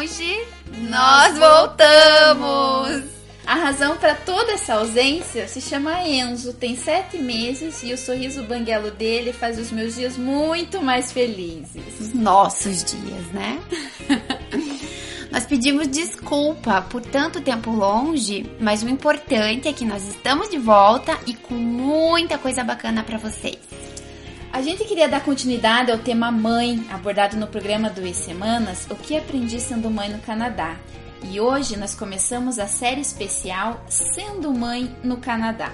longe, nós voltamos! A razão para toda essa ausência se chama Enzo, tem sete meses e o sorriso banguelo dele faz os meus dias muito mais felizes. Nossos dias, né? Nós pedimos desculpa por tanto tempo longe, mas o importante é que nós estamos de volta e com muita coisa bacana para vocês. A gente queria dar continuidade ao tema mãe, abordado no programa Duas Semanas, O que aprendi sendo mãe no Canadá. E hoje nós começamos a série especial Sendo Mãe no Canadá.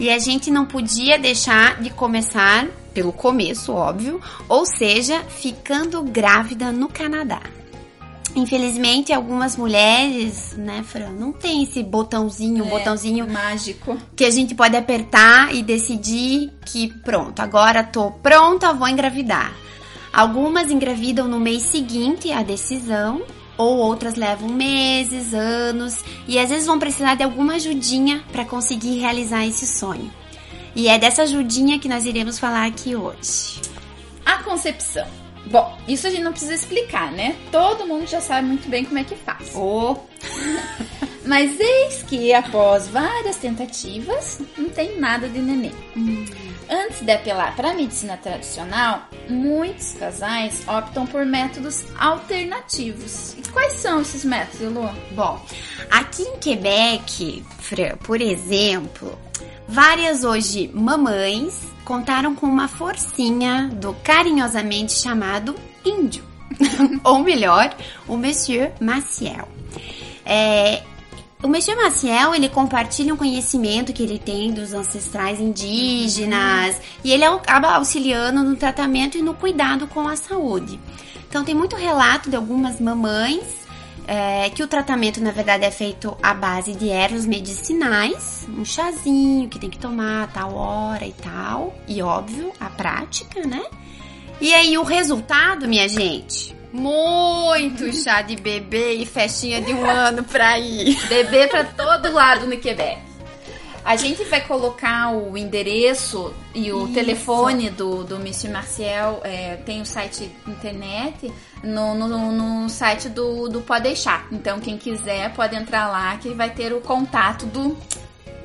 E a gente não podia deixar de começar pelo começo, óbvio, ou seja, ficando grávida no Canadá. Infelizmente, algumas mulheres, né, Fran, não tem esse botãozinho, um É, botãozinho mágico. que a gente pode apertar e decidir que pronto, agora tô pronta, vou engravidar. Algumas engravidam no mês seguinte à decisão, ou outras levam meses, anos, e às vezes vão precisar de alguma ajudinha para conseguir realizar esse sonho. E é dessa ajudinha que nós iremos falar aqui hoje. A concepção. Bom, isso a gente não precisa explicar, né? Todo mundo já sabe muito bem como é que faz. Oh, Mas eis que, após várias tentativas, não tem nada de neném. Antes de apelar para a medicina tradicional, muitos casais optam por métodos alternativos. E quais são esses métodos, Lu? Bom, aqui em Quebec, por exemplo, várias hoje mamães contaram com uma forcinha do carinhosamente chamado índio. Ou melhor, o Monsieur Maciel. É, o Monsieur Maciel, ele compartilha um conhecimento que ele tem dos ancestrais indígenas e ele acaba auxiliando no tratamento e no cuidado com a saúde. Então tem muito relato de algumas mamães é, que o tratamento, na verdade, é feito à base de ervas medicinais, um chazinho que tem que tomar a tal hora e tal, e óbvio, a prática, né? E aí o resultado, minha gente? Muito chá de bebê e festinha de um ano pra ir. Bebê para todo lado no Quebec. A gente vai colocar o endereço e o Isso. telefone do, do Monsieur Marcial, é, tem o site internet, no, no, no site do, do Pode Deixar. Então, quem quiser pode entrar lá que vai ter o contato do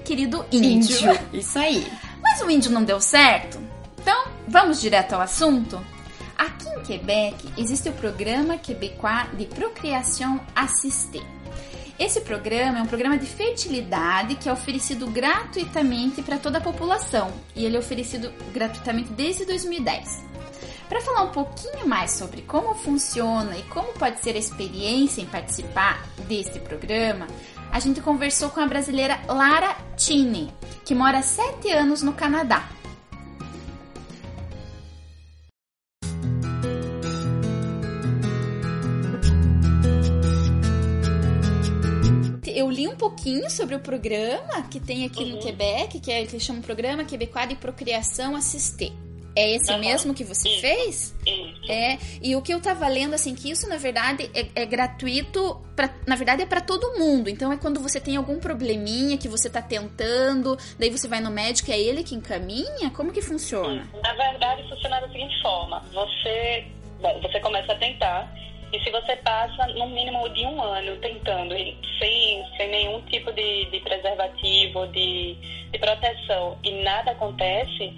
querido índio. Isso aí. Mas o índio não deu certo? Então, vamos direto ao assunto? Aqui em Quebec existe o programa quebecois de procriação assistée. Esse programa é um programa de fertilidade que é oferecido gratuitamente para toda a população e ele é oferecido gratuitamente desde 2010. Para falar um pouquinho mais sobre como funciona e como pode ser a experiência em participar desse programa, a gente conversou com a brasileira Lara Tini, que mora há 7 anos no Canadá. Eu li um pouquinho sobre o programa que tem aqui no Quebec, que é que chama o programa Quebecois de Procriação Assistée. É esse Aham. mesmo que você Isso. fez? Isso. É, e o que eu tava lendo, assim, que isso na verdade é, é gratuito, pra, na verdade é pra todo mundo. Então é quando você tem algum probleminha que você tá tentando, daí você vai no médico e é ele que encaminha? Como que funciona? Na verdade, funciona da seguinte forma: você, bom, você começa a tentar, e se você passa no mínimo de um ano tentando, sem, sem nenhum tipo de, de preservativo, de, de proteção, e nada acontece,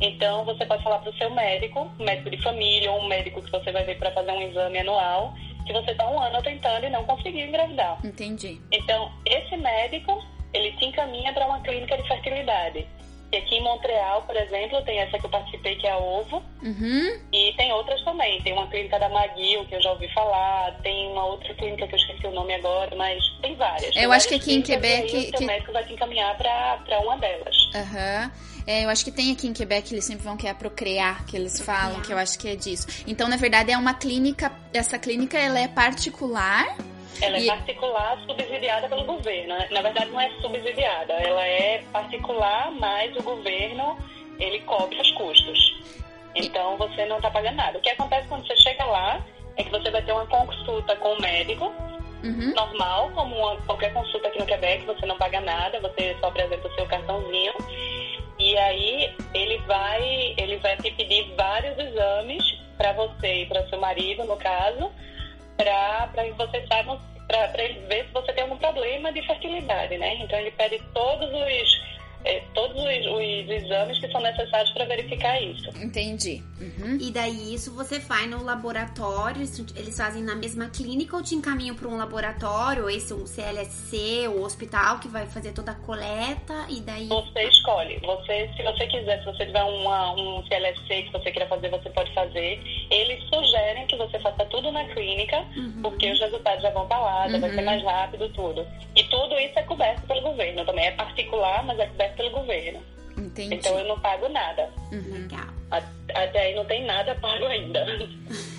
então você pode falar para o seu médico, um médico de família, ou um médico que você vai ver para fazer um exame anual, que você está um ano tentando e não conseguiu engravidar. Entendi. Então, esse médico, ele te encaminha para uma clínica de fertilidade. E aqui em Montreal, por exemplo, tem essa que eu participei, que é a Ovo, Uhum. e tem outras também. Tem uma clínica da McGill, que eu já ouvi falar, tem uma outra clínica que eu esqueci o nome agora, mas tem várias. Tem Eu acho que várias aqui em Quebec E aí o que- médico vai te encaminhar para uma delas. Aham. É, eu acho que tem aqui em Quebec, eles sempre vão querer procriar, que eles falam, que eu acho que é disso. Então, na verdade, é uma clínica, essa clínica, ela é particular. Ela E- é particular, subsidiada pelo governo. né? Na verdade, não é subsidiada, ela é particular, mas o governo ele cobre os custos. Então você não está pagando nada. O que acontece quando você chega lá é que você vai ter uma consulta com o médico, Uhum. normal, como uma- qualquer consulta aqui no Quebec, você não paga nada, você só apresenta o seu cartãozinho. E aí ele vai, ele vai te pedir vários exames para você e para seu marido, no caso, para que vocês saibam, para ele ver se você tem algum problema de fertilidade, né? Então ele pede todos os é, todos os, os, exames que são necessários para verificar isso. Entendi. Uhum. E daí isso você faz no laboratório, eles fazem na mesma clínica ou te encaminham para um laboratório, ou esse um CLSC, o hospital que vai fazer toda a coleta e daí. Você escolhe. Você, se você quiser, se você tiver uma, um CLSC que você queira fazer, você pode fazer. Eles sugerem você faça tudo na clínica, uhum. porque os resultados já vão para lá, uhum. vai ser uhum. mais rápido, tudo. E tudo isso é coberto pelo governo também. É particular, mas é coberto pelo governo. Entendi. Então eu não pago nada. Uhum. Legal. Até aí não tem nada pago ainda.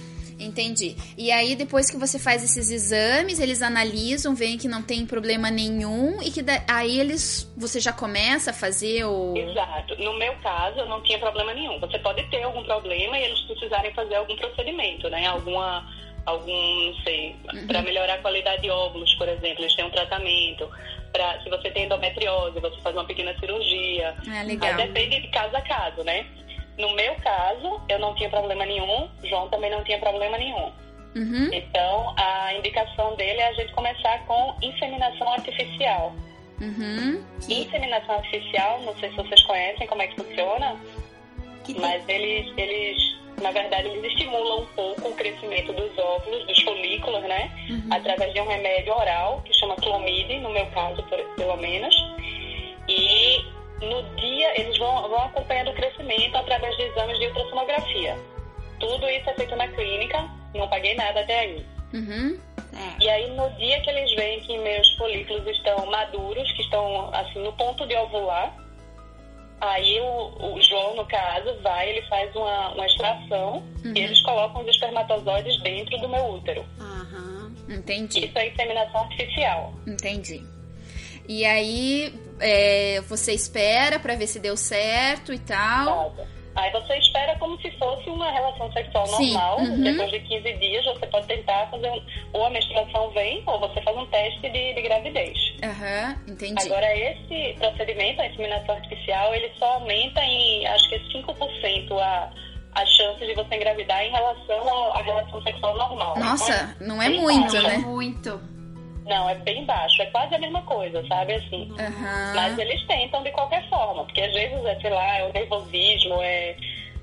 Entendi. E aí, depois que você faz esses exames, eles analisam, veem que não tem problema nenhum e que da... aí eles você já começa a fazer o. Exato. No meu caso, eu não tinha problema nenhum. Você pode ter algum problema e eles precisarem fazer algum procedimento, né? Alguma algum, não sei, uhum. para melhorar a qualidade de óvulos, por exemplo, eles têm um tratamento. Pra, se você tem endometriose, você faz uma pequena cirurgia. É, legal. Aí depende de caso a caso, né? No meu caso, eu não tinha problema nenhum, João também não tinha problema nenhum. Uhum. Então, a indicação dele é a gente começar com inseminação artificial. Uhum. Inseminação artificial, não sei se vocês conhecem como é que funciona, que mas eles, eles na verdade, eles estimulam um pouco o crescimento dos óvulos, dos folículos, né? Uhum. Através de um remédio oral que chama clomide, no meu caso, pelo menos. E no dia eles vão, vão acompanhando o crescimento através de exames de ultrassonografia. Tudo isso é feito na clínica, não paguei nada até aí. Uhum. É. E aí, no dia que eles veem que meus folículos estão maduros, que estão assim no ponto de ovular, Aí o, o, João, no caso, vai, ele faz uma, uma extração uhum. e eles colocam os espermatozoides dentro do meu útero. Uhum. Entendi. Isso é inseminação artificial. Entendi. E aí é, você espera para ver se deu certo e tal. Nada. Aí você espera como se fosse uma relação sexual normal. Uhum. Depois de 15 dias, você pode tentar fazer um, ou a menstruação vem, ou você faz um teste de, de gravidez. Aham, uhum, entendi. Agora, esse procedimento, a inseminação artificial, ele só aumenta em, acho que é 5% a as chances de você engravidar em relação à relação sexual normal. Nossa, não é muito, né? É muito. Não, é bem baixo. É quase a mesma coisa, sabe? Assim. Uhum. Mas eles tentam de qualquer forma, porque às vezes é, sei lá, é o nervosismo, é,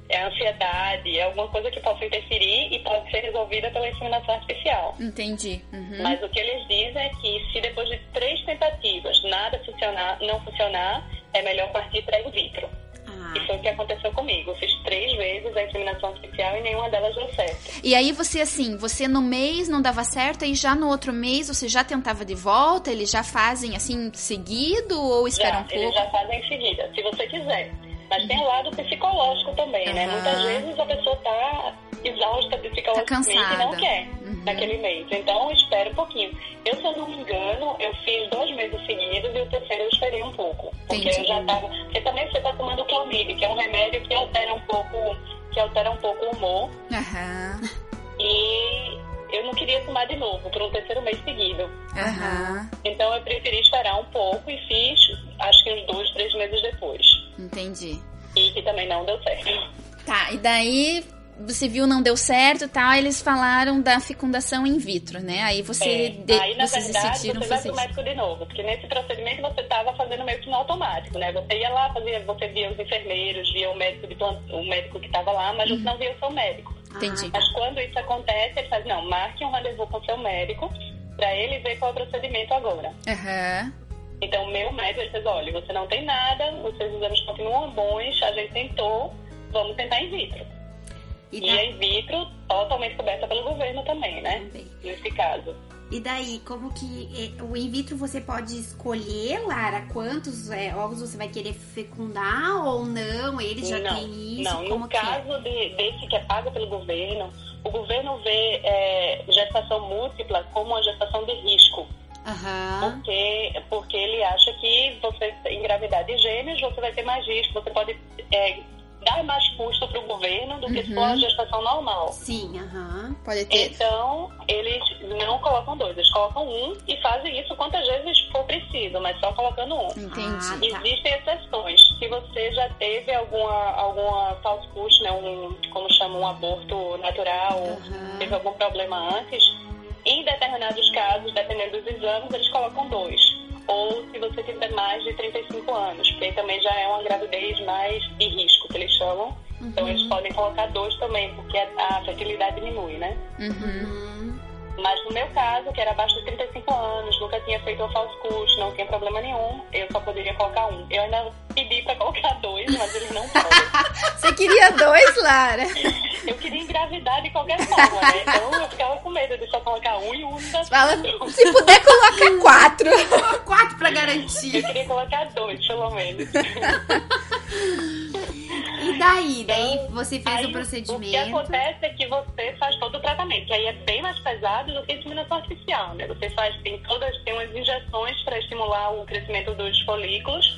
é a ansiedade, é alguma coisa que possa interferir e pode ser resolvida pela inseminação artificial. Entendi. Uhum. Mas o que eles dizem é que se depois de três tentativas nada funcionar, não funcionar, é melhor partir para in vitro. E foi o que aconteceu comigo. Eu fiz três vezes a inseminação artificial e nenhuma delas deu certo. E aí você, assim, você no mês não dava certo e já no outro mês você já tentava de volta? Eles já fazem, assim, seguido ou esperam já, um pouco? eles já fazem em seguida, se você quiser. Mas uhum. tem o lado psicológico também, uhum. né? Muitas vezes a pessoa tá exausta psicologicamente tá e não quer uhum. naquele mês. Então, espera um pouquinho. Eu, se eu não me engano, eu fiz dois meses seguidos e o terceiro eu esperei um pouco. Porque Entendi. eu já tava... Porque também você tá tomando clomide, que é um remédio que altera um pouco, que altera um pouco o humor. Uhum. E eu não queria tomar de novo por um terceiro mês seguido. Uhum. Então eu preferi esperar um pouco e fiz, acho que uns dois, três meses depois. Entendi. E que também não deu certo. Tá, e daí você viu não deu certo e tal, eles falaram da fecundação in vitro, né? Aí você é. de, aí, na vocês verdade, decidiram você vai pro médico de novo, porque nesse procedimento você estava fazendo meio que no automático, né? Você ia lá, fazia, você via os enfermeiros, via o médico, de, o médico que estava lá, mas uhum. você não via o seu médico. Entendi. Mas quando isso acontece, ele faz, não, marque um rendezvous com o seu médico para ele ver qual é o procedimento agora. Aham. Uhum. Então, o meu médico, ele fez, olha, você não tem nada, os seus exames continuam bons, a gente tentou, vamos tentar in vitro. E, e a in vitro totalmente coberta pelo governo também, né? Também. Nesse caso. E daí, como que é, o in vitro você pode escolher, Lara, quantos é, ovos você vai querer fecundar ou não? Eles já não, têm isso? Não, como no caso é? de, desse que é pago pelo governo, o governo vê é, gestação múltipla como uma gestação de risco. Uhum. Porque, porque ele acha que você engravidar de gêmeos, você vai ter mais risco, você pode é, dar mais custo para o governo do que se for a uhum. gestação normal. Sim. Uhum. Pode ter. Então, eles não colocam dois, eles colocam um e fazem isso quantas vezes for preciso, mas só colocando um. Entendi. Ah, Existem exceções. se você já teve alguma, alguma false push, né, um, como chama, um aborto natural, Uhum. teve algum problema antes, em determinados casos, dependendo dos exames, eles colocam dois. Ou se você tiver mais de 35 anos, porque também já é uma gravidez mais de risco, que eles chamam. Então eles podem colocar dois também, porque a, a fertilidade diminui, né? Uhum. Mas no meu caso, que era abaixo de 35 anos, nunca tinha feito um falso custo, não tinha problema nenhum, eu só poderia colocar um. Eu ainda pedi pra colocar dois, mas eles não podem. Você queria dois, Lara? Eu queria engravidar de qualquer forma, né? Então eu ficava com medo de só colocar um e um Fala, se puder, coloca quatro. Quatro pra Eu garantir. queria colocar dois, pelo menos. E daí? Daí você fez Aí, o O que procedimento. acontece é que você o que aí é bem mais pesado do que a inseminação artificial, né? Você faz, tem todas, tem umas injeções para estimular o crescimento dos folículos.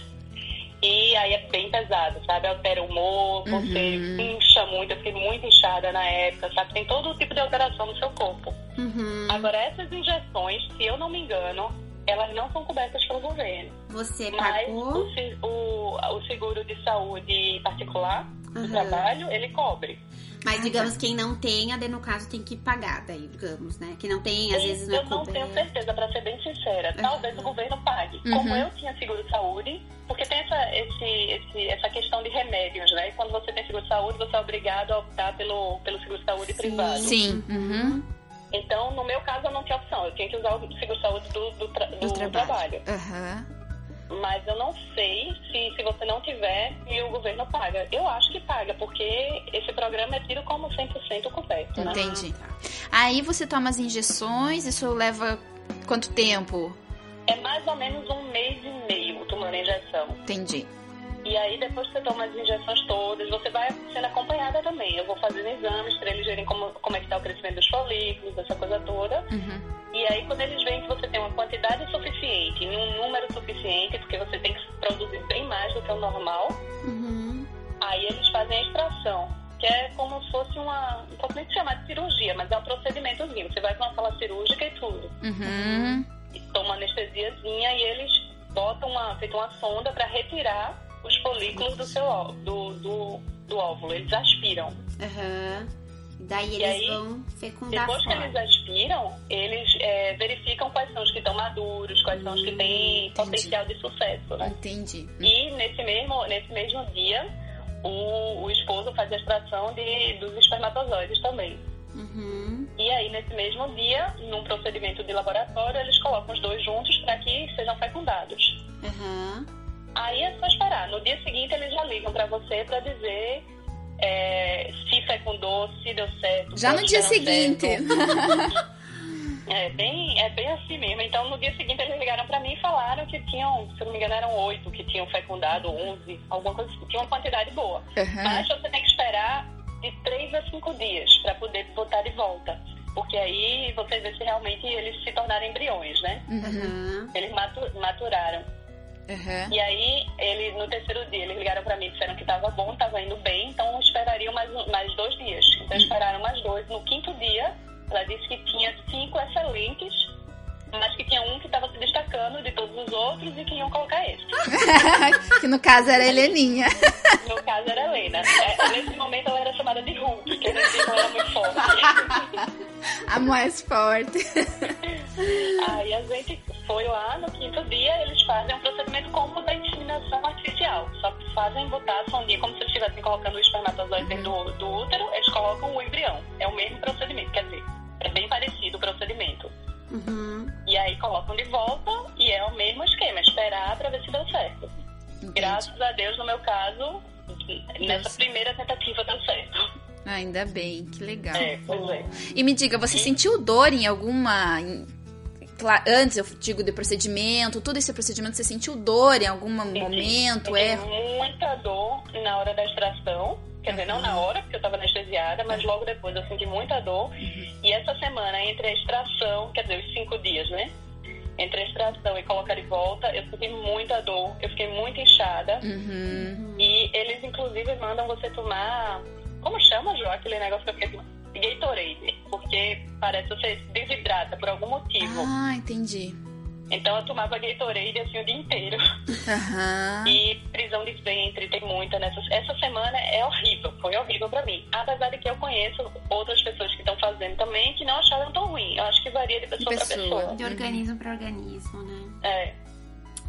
E aí é bem pesado, sabe? Altera o humor, você incha muito, eu fiquei muito inchada na época, sabe? Tem todo tipo de alteração no seu corpo. Uhum. Agora, essas injeções, se eu não me engano, elas não são cobertas pelo governo. Você Mas pagou. o, se- o, o seguro de saúde particular do Uhum. trabalho, ele cobre. Mas digamos, quem não tem, daí no caso tem que pagar, daí, digamos, né? Quem não tem, às vezes não é eu não tenho certeza, pra ser bem sincera. Talvez o governo pague. Uhum. Como eu tinha seguro de saúde, porque tem essa, esse, esse, essa questão de remédios, né? E quando você tem seguro de saúde, você é obrigado a optar pelo, pelo seguro de saúde privado. Sim. Uhum. Então, no meu caso, eu não tinha opção. Eu tinha que usar o seguro de saúde do, do, tra- do Do trabalho. trabalho. Aham. Mas eu não sei se, se você não tiver e o governo paga. Eu acho que paga, porque esse programa é tido como 100% coberto, né? Entendi. Aí você toma as injeções, isso leva quanto tempo? É mais ou menos um mês e meio tomando a injeção. Entendi. E aí, depois que você toma as injeções todas, você vai sendo acompanhada também. Eu vou fazendo exames para eles verem como, como é que está o crescimento dos folículos, essa coisa toda. Uhum. E aí, quando eles veem que você tem uma quantidade suficiente, num suficiente, porque você tem que produzir bem mais do que o normal, Uhum. aí eles fazem a extração. Que é como se fosse uma. Não posso nem chamar de cirurgia, mas é um procedimentozinho. Você vai para uma sala cirúrgica e tudo. Uhum. E toma anestesiazinha e eles botam uma. feito uma sonda para retirar os folículos do seu do, do, do óvulo. Eles aspiram. Aham. Daí eles aí, vão fecundar Depois que fora. eles aspiram, eles é, verificam quais são os que estão maduros, quais são os que têm Entendi. potencial de sucesso, né? Entendi. E nesse mesmo, nesse mesmo dia, o, o esposo faz a extração de, dos espermatozoides também. Uhum. E aí, nesse mesmo dia, num procedimento de laboratório, eles colocam os dois juntos para que sejam fecundados. Aham. Aí é só esperar. No dia seguinte, eles já ligam para você para dizer é, se fecundou, se deu certo. Já no dia seguinte. É bem, é bem assim mesmo. Então, no dia seguinte, eles ligaram para mim e falaram que tinham, se eu não me engano, eram oito que tinham fecundado, onze, alguma coisa assim. Tinha uma quantidade boa. Aham. Mas você tem que esperar de três a cinco dias para poder botar de volta. Porque aí você vê se realmente eles se tornaram embriões, né? Uhum. Eles matu- maturaram. Aham. E aí, ele, no terceiro dia, eles ligaram pra mim e disseram que tava bom, tava indo bem, então esperariam mais, mais dois dias. Então esperaram mais dois. No quinto dia, ela disse que tinha cinco excelentes, mas que tinha um que estava se destacando de todos os outros e que iam colocar esse. que no caso era a Heleninha. No caso era a Helena. É, nesse momento ela era chamada de Hulk, porque nesse ela era muito forte. A mais forte. Aí a gente foi lá no quinto dia, eles fazem um procedimento inseminação artificial. Só que fazem botar a sondinha como se eles estivessem colocando o espermatozoide dentro do, do útero, eles colocam o embrião. É o mesmo procedimento, quer dizer, é bem parecido o procedimento. Uhum. E aí colocam de volta e é o mesmo esquema, esperar pra ver se deu certo. Graças a Deus, no meu caso, nessa certo. primeira tentativa deu certo. Ainda bem, que legal. É, pois é. E me diga, você sentiu dor em alguma. Antes, eu digo de procedimento, todo esse procedimento, você sentiu dor em algum momento? Eu É. muita dor na hora da extração. Quer dizer, não na hora, porque eu estava anestesiada, mas logo depois eu senti muita dor. E essa semana, entre a extração, quer dizer, os cinco dias, né? Entre a extração e colocar de volta, eu senti muita dor, eu fiquei muito inchada. Uhum. E eles, inclusive, mandam você tomar. Como chama, João, aquele negócio que eu fiquei? Gatorade. Porque parece que você desidrata por algum motivo. Ah, entendi. Então eu tomava Gatorade assim o dia inteiro. Aham. E prisão de ventre, muita nessa. Essa semana é horrível, foi horrível para mim. Apesar de que eu conheço outras pessoas que estão fazendo também que não acharam tão ruim. Eu acho que varia de pessoa, para pessoa. De organismo para organismo, né? É.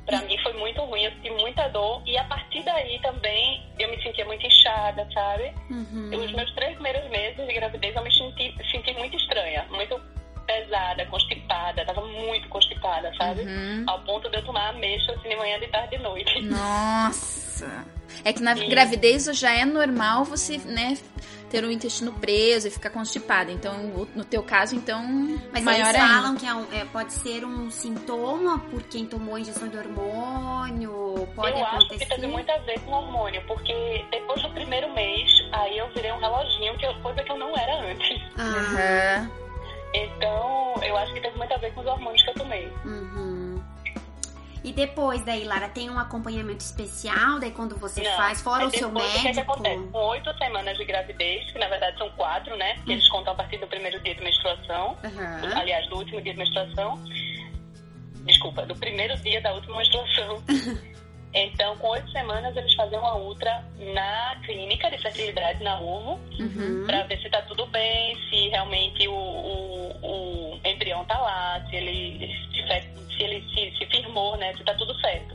Pra mim foi muito ruim, eu senti muita dor. E a partir daí também eu me sentia muito inchada, sabe? Uhum. Os meus três primeiros meses de gravidez eu me senti, senti muito estranha, muito pesada, constipada, tava muito constipada, sabe? Uhum. Ao ponto de eu tomar ameixa assim de manhã, de tarde e de noite. Nossa! É que na e... gravidez já é normal você, né, ter o intestino preso e ficar constipada. Então, no teu caso, então, Mas maior eles falam que é um, é, pode ser um sintoma por quem tomou injeção de hormônio, pode eu acontecer. acho que teve muito a ver com hormônio, porque depois do primeiro mês, aí eu virei um reloginho, que coisa que eu não era antes. Ah. Uhum. Ver com os hormônios que eu tomei. Uhum. E depois daí, Lara, tem um acompanhamento especial daí quando você Não, faz, fora o seu médico? O que, é que acontece? Com oito semanas de gravidez, que na verdade são quatro, né? Porque eles contam a partir do primeiro dia de menstruação. Uhum. Aliás, do último dia de menstruação. Desculpa, do primeiro dia da última menstruação. Então, com oito semanas, eles fazem uma ultra na clínica de fertilidade na UVO, uhum. para ver se está tudo bem, se realmente o, o, o embrião está lá, se ele se, se ele se, se, firmou, né, se está tudo certo.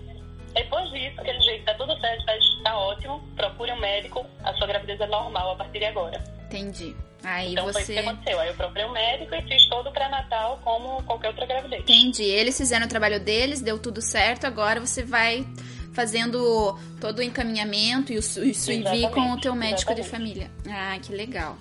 Depois disso, aquele jeito, está tudo certo, está tá ótimo, procure um médico, a sua gravidez é normal a partir de agora. Entendi. Aí então você... foi isso que aconteceu. Aí eu procurei um médico e fiz todo o pré-natal como qualquer outra gravidez. Entendi. Eles fizeram o trabalho deles, deu tudo certo, agora você vai fazendo todo o encaminhamento e o, o suivi com o teu médico exatamente. de família. Ah, que legal.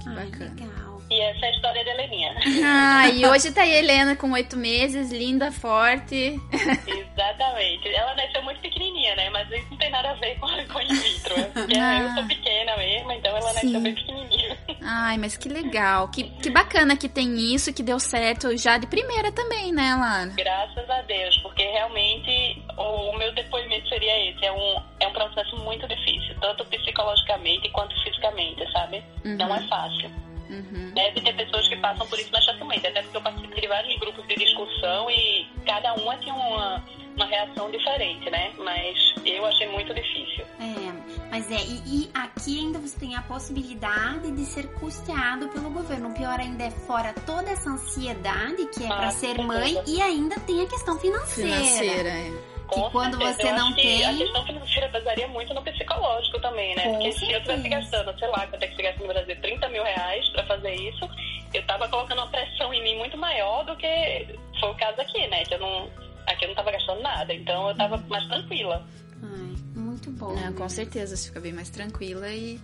Que Ai, bacana. Legal. E essa é a história da Heleninha. Ah, e hoje tá aí a Helena com oito meses, linda, forte. Exatamente. Ela nasceu muito pequenininha, né? Mas isso não tem nada a ver com, com in vitro. Porque ah. eu sou pequena mesmo, então ela Sim. nasceu bem pequenininha. Ai, mas que legal. Que, que bacana que tem isso, que deu certo já de primeira também, né, Lana? Graças a Deus, porque realmente o, o meu depoimento seria esse. É um, é um processo muito difícil, tanto psicologicamente quanto fisicamente, sabe? Uhum. Não é fácil. Uhum. Deve ter pessoas que passam por isso mais facilmente, até porque eu participei de vários grupos de discussão e cada uma tinha uma, uma reação diferente, né? Mas eu achei muito difícil. É, mas é, e, e aqui ainda você tem a possibilidade de ser custeado pelo governo. O pior ainda é fora toda essa ansiedade que é ah, para ser mãe e ainda tem a questão financeira. Financeira, é que Com quando certeza. você não tem. A questão financeira pesaria muito no psicológico também, né? Com Porque certeza. se eu estivesse gastando, sei lá, quanto é que você no Brasil, 30 mil reais pra fazer isso, eu tava colocando uma pressão em mim muito maior do que foi o caso aqui, né? Que eu não. Aqui eu não tava gastando nada, então eu tava mais tranquila. Ai, muito bom. É, com certeza, você fica bem mais tranquila e.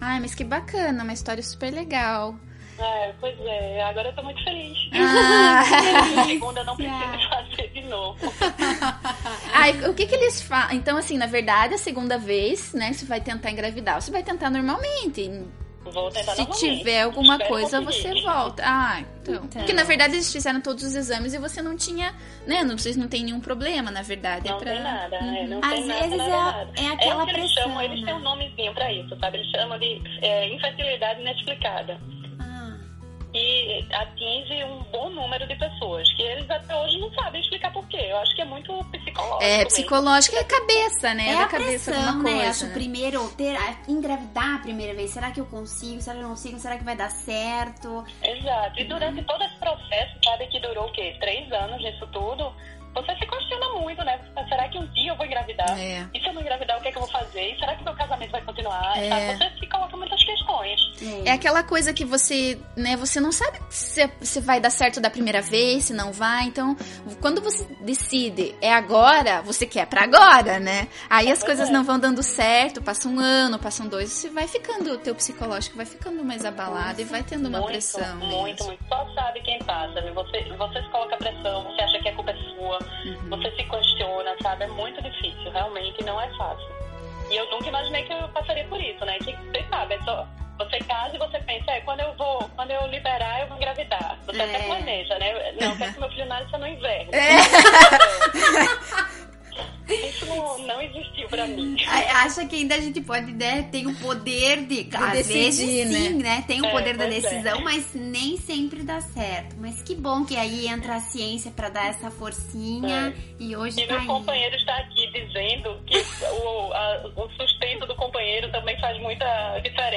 Ai, mas que bacana, uma história super legal. É, pois é, agora eu tô muito feliz. Ah. a segunda não preciso fazer de novo. Ai, o que que eles falam? Então, assim, na verdade, a segunda vez, né, você vai tentar engravidar, você vai tentar normalmente. Vou tentar Se tiver alguma coisa, você volta. Ah, então. então. Porque na verdade eles fizeram todos os exames e você não tinha, né? Não, vocês não tem nenhum problema, na verdade. Não é pra... tem nada, uhum. é, não Às tem vezes nada, é, é aquela é pressão. Eles chamam, eles têm um nomezinho pra isso, sabe? Eles chamam de é, infertilidade inexplicada e atinge um bom número de pessoas, que eles até hoje não sabem explicar por quê. Eu acho que é muito psicológico. É, psicológico é cabeça, né? É, da a cabeça pressão, alguma né? coisa. Acho né? primeiro ter engravidar a primeira vez. Será que eu consigo? Será que eu não consigo? Será que vai dar certo? Exato. E durante todo esse processo, sabe que durou o quê? Três anos nisso tudo você se questiona muito, né? Será que um dia eu vou engravidar? É. E se eu não engravidar, o que é que eu vou fazer? E será que meu casamento vai continuar? É. Você se coloca muitas questões. É. é aquela coisa que você, né, você não sabe se, se vai dar certo da primeira vez, se não vai. Então, quando você decide é agora, você quer pra agora, né? Aí as coisas é. não vão dando certo, passa um ano, passam dois, você vai ficando, o teu psicológico vai ficando mais abalado e vai tendo uma muito, pressão. Muito, muito. Só sabe quem passa, né? Você, você se coloca pressão, você acha que a culpa é sua Uhum. Você se questiona, sabe? É muito difícil, realmente não é fácil. E eu nunca imaginei que eu passaria por isso, né? Que você sabe, é só você casa e você pensa, é, quando eu vou, quando eu liberar, eu vou engravidar. Você é. até planeja, né? Não, eu quero que meu filho nasça no inverno. É. Isso não, não existiu pra mim. Acha que ainda a gente pode, né? Tem o poder de. de às decidir, vezes sim, né? né? Tem o é, poder da decisão, é. mas nem sempre dá certo. Mas que bom que aí entra a ciência pra dar essa forcinha. É. E hoje e tá meu aí. companheiro está aqui dizendo que o, a, o sustento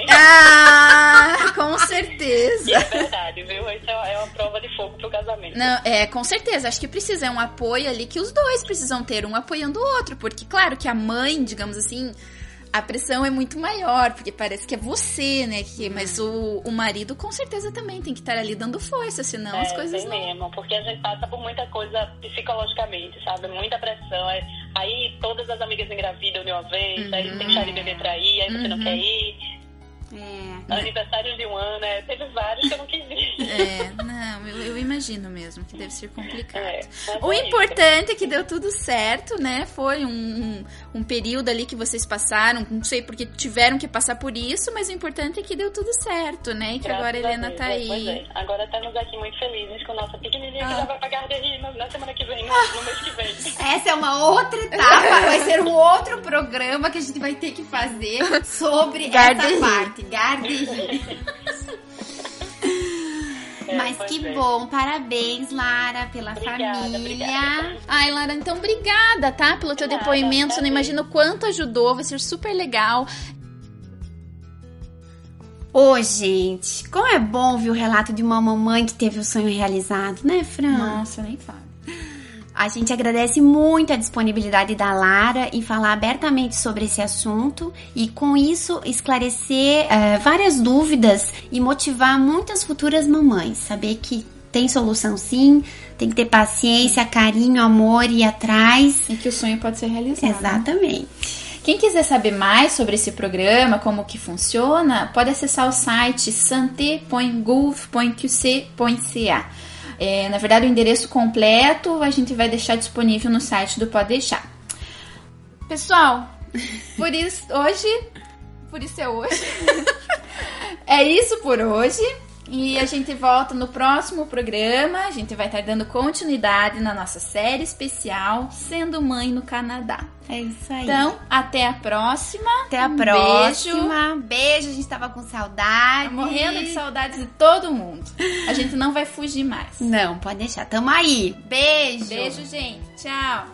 Ah, com certeza. E é verdade, viu? Isso é uma prova de fogo pro casamento. Não, é, com certeza. Acho que precisa, é um apoio ali que os dois precisam ter, um apoiando o outro. Porque, claro, que a mãe, digamos assim, a pressão é muito maior, porque parece que é você, né? Que, mas o, o marido com certeza também tem que estar ali dando força, senão é, as coisas tem não. mesmo, porque a gente passa por muita coisa psicologicamente, sabe? Muita pressão. É, aí todas as amigas engravidam de uma vez, Uhum. aí tem chá de bebê pra ir, aí você não quer ir. É. Aniversário de um ano, é, teve vários que eu não quis ir. É, não, eu, eu imagino mesmo que deve ser complicado. É, O é isso. importante é que deu tudo certo, né? Foi um, um, um período ali que vocês passaram, não sei porque tiveram que passar por isso, mas o importante é que deu tudo certo, né? E que Graças agora a Helena Deus, tá é, aí. Pois é. Agora estamos aqui muito felizes com nossa pequenininha que Ah. já vai pagar de rir na semana que vem, no, no mês que vem. Essa é uma outra etapa, vai ser um outro programa que a gente vai ter que fazer sobre Garde essa parte. Garde rir. É, Mas que é. bom, parabéns, Lara, pela Obrigada, família. obrigada. Ai, Lara, então obrigada, tá? Pelo teu Nada, depoimento. Você não imagina o quanto ajudou, vai ser super legal. Ô, gente, como é bom ouvir o relato de uma mamãe que teve o sonho realizado, né, Fran? Nossa, nem fala. A gente agradece muito a disponibilidade da Lara em falar abertamente sobre esse assunto e, com isso, esclarecer eh, várias dúvidas e motivar muitas futuras mamães. Saber que tem solução sim, tem que ter paciência, carinho, amor e ir atrás. E que o sonho pode ser realizado. Exatamente. Quem quiser saber mais sobre esse programa, como que funciona, pode acessar o site sante.gouv.qc.ca. É, na verdade, o endereço completo a gente vai deixar disponível no site do Pode Deixar. Pessoal, por isso hoje, por isso é hoje. é isso por hoje. E a gente volta no próximo programa. A gente vai estar dando continuidade na nossa série especial Sendo Mãe no Canadá. É isso aí. Então, até a próxima. até a um próxima. Beijo. a gente tava com saudade. Beijo. Morrendo de saudades de todo mundo. A gente não vai fugir mais. Não, pode deixar. Tamo aí. Beijo. Beijo, gente. Tchau.